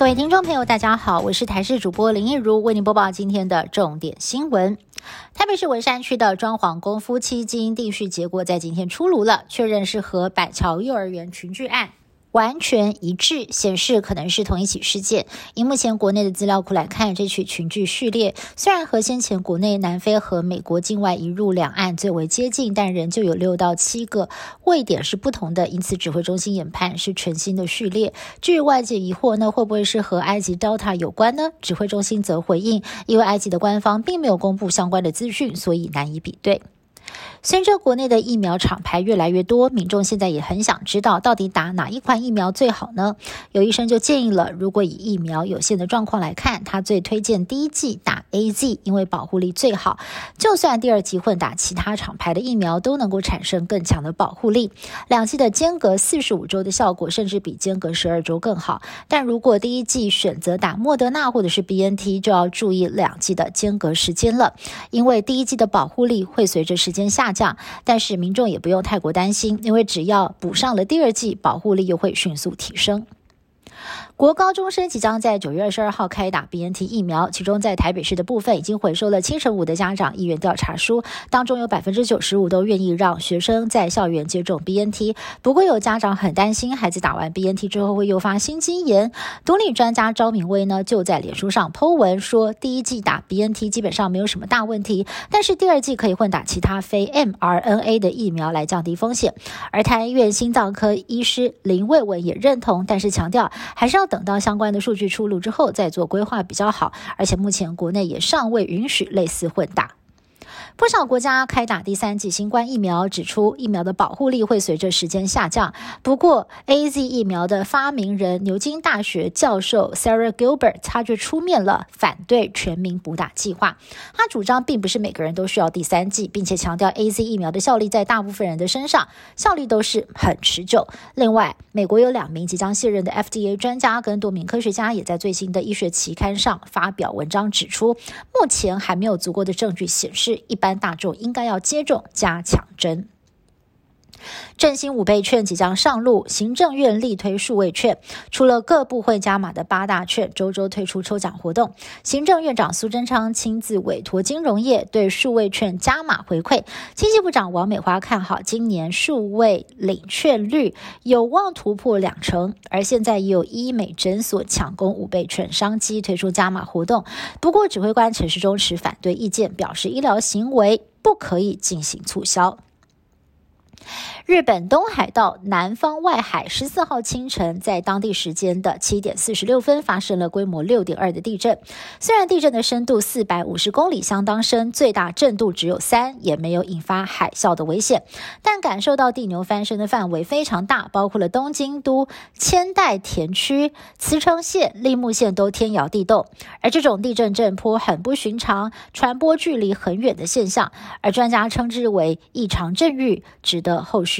各位听众朋友，大家好，我是台视主播林一如，为您播报今天的重点新闻。台北市文山区的装潢工夫妻基因定序结果在今天出炉了，确认是和百桥幼儿园群聚案。完全一致，显示可能是同一起事件。以目前国内的资料库来看，这起群聚序列虽然和先前国内南非和美国境外移入两岸最为接近，但仍旧有六到七个位点是不同的。因此，指挥中心研判是全新的序列。至于外界疑惑，那会不会是和埃及 Delta 有关呢？指挥中心则回应，因为埃及的官方并没有公布相关的资讯，所以难以比对。随着国内的疫苗厂牌越来越多，民众现在也很想知道，到底打哪一款疫苗最好呢？有医生就建议了，如果以疫苗有限的状况来看，他最推荐第一剂打 A Z，因为保护力最好。就算第二剂混打其他厂牌的疫苗，都能够产生更强的保护力。两剂的间隔四十五周的效果，甚至比间隔十二周更好。但如果第一剂选择打莫德纳或者是 B N T，就要注意两剂的间隔时间了，因为第一剂的保护力会随着时间下。降，但是民众也不用太过担心，因为只要补上了第二剂，保护力又会迅速提升。国高中生即将在九月二十二号开打 BNT 疫苗，其中在台北市的部分已经回收了七成五的家长意愿调查书，当中有百分之九十五都愿意让学生在校园接种 BNT。不过有家长很担心孩子打完 BNT 之后会诱发心肌炎。独立专家赵明威呢就在脸书上 Po 文说，第一季打 BNT 基本上没有什么大问题，但是第二季可以混打其他非 mRNA 的疫苗来降低风险。而台医院心脏科医师林卫文也认同，但是强调还是要。等到相关的数据出炉之后再做规划比较好，而且目前国内也尚未允许类似混搭。不少国家开打第三剂新冠疫苗，指出疫苗的保护力会随着时间下降。不过，A Z 疫苗的发明人牛津大学教授 Sarah Gilbert 他却出面了反对全民补打计划。他主张并不是每个人都需要第三剂，并且强调 A Z 疫苗的效力在大部分人的身上，效力都是很持久。另外，美国有两名即将卸任的 F D A 专家跟多名科学家也在最新的医学期刊上发表文章，指出目前还没有足够的证据显示一一般。大众应该要接种加强针。振兴五倍券即将上路，行政院力推数位券，除了各部会加码的八大券，周周推出抽奖活动。行政院长苏贞昌亲自委托金融业对数位券加码回馈。经济部长王美花看好今年数位领券率有望突破两成，而现在也有医美诊所抢攻五倍券商机，推出加码活动。不过指挥官陈时中持反对意见，表示医疗行为不可以进行促销。日本东海道南方外海十四号清晨，在当地时间的七点四十六分，发生了规模六点二的地震。虽然地震的深度四百五十公里，相当深，最大震度只有三，也没有引发海啸的危险，但感受到地牛翻身的范围非常大，包括了东京都千代田区、茨城县、立木县都天摇地动。而这种地震震波很不寻常，传播距离很远的现象，而专家称之为异常震域，值得后续